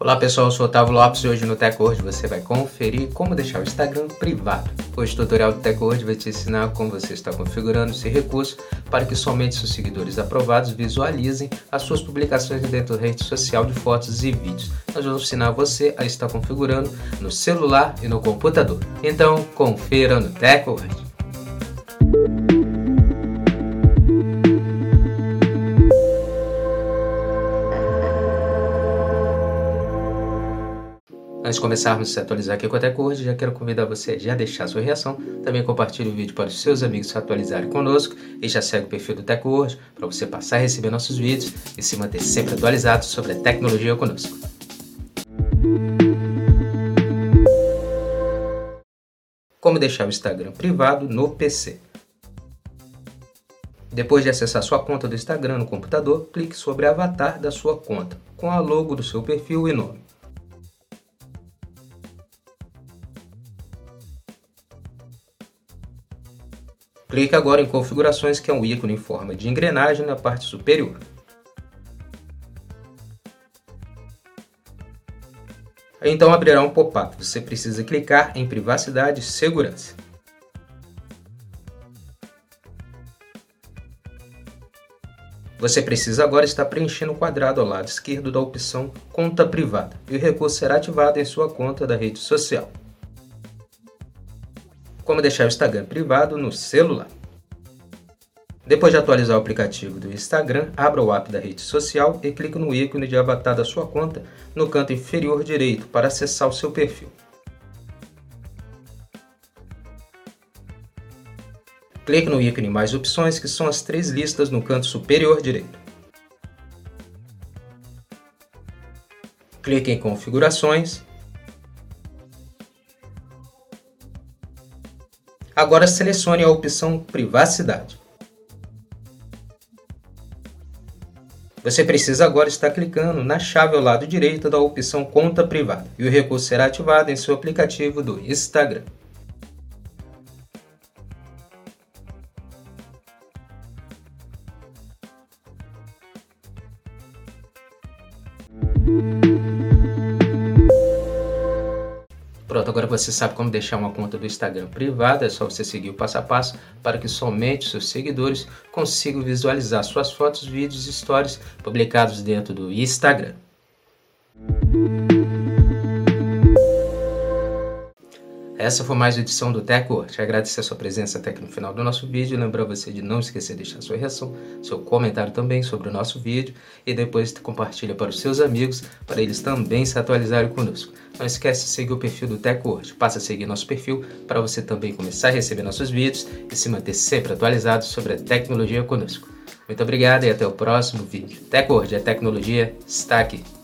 Olá pessoal, eu sou Otávio Lopes e hoje no TechWord você vai conferir como deixar o Instagram privado. Hoje o tutorial do TechWord vai te ensinar como você está configurando esse recurso para que somente seus seguidores aprovados visualizem as suas publicações dentro da rede social de fotos e vídeos. Nós vamos ensinar você a estar configurando no celular e no computador. Então confira no TechWord. Antes de começarmos a se atualizar aqui com a TechWord, já quero convidar você a já deixar sua reação, também compartilhe o vídeo para os seus amigos se atualizarem conosco e já segue o perfil do TechWord para você passar a receber nossos vídeos e se manter sempre atualizado sobre a tecnologia conosco. Como deixar o Instagram privado no PC. Depois de acessar sua conta do Instagram no computador, clique sobre Avatar da sua conta, com a logo do seu perfil e nome. Clique agora em Configurações, que é um ícone em forma de engrenagem na parte superior. Então abrirá um pop-up. Você precisa clicar em Privacidade e Segurança. Você precisa agora estar preenchendo o quadrado ao lado esquerdo da opção Conta Privada e o recurso será ativado em sua conta da rede social como deixar o Instagram privado no celular. Depois de atualizar o aplicativo do Instagram, abra o app da rede social e clique no ícone de avatar da sua conta no canto inferior direito para acessar o seu perfil. Clique no ícone Mais Opções, que são as três listas no canto superior direito. Clique em Configurações Agora selecione a opção Privacidade. Você precisa agora estar clicando na chave ao lado direito da opção Conta Privada e o recurso será ativado em seu aplicativo do Instagram. Pronto, agora você sabe como deixar uma conta do Instagram privada, é só você seguir o passo a passo para que somente seus seguidores consigam visualizar suas fotos, vídeos e stories publicados dentro do Instagram. Essa foi mais uma edição do TechWord. Agradecer a sua presença até aqui no final do nosso vídeo. Lembrar você de não esquecer de deixar sua reação, seu comentário também sobre o nosso vídeo e depois compartilha para os seus amigos para eles também se atualizarem conosco. Não esquece de seguir o perfil do TechWord. Passa a seguir nosso perfil para você também começar a receber nossos vídeos e se manter sempre atualizado sobre a tecnologia conosco. Muito obrigado e até o próximo vídeo. TechWord, a tecnologia está aqui.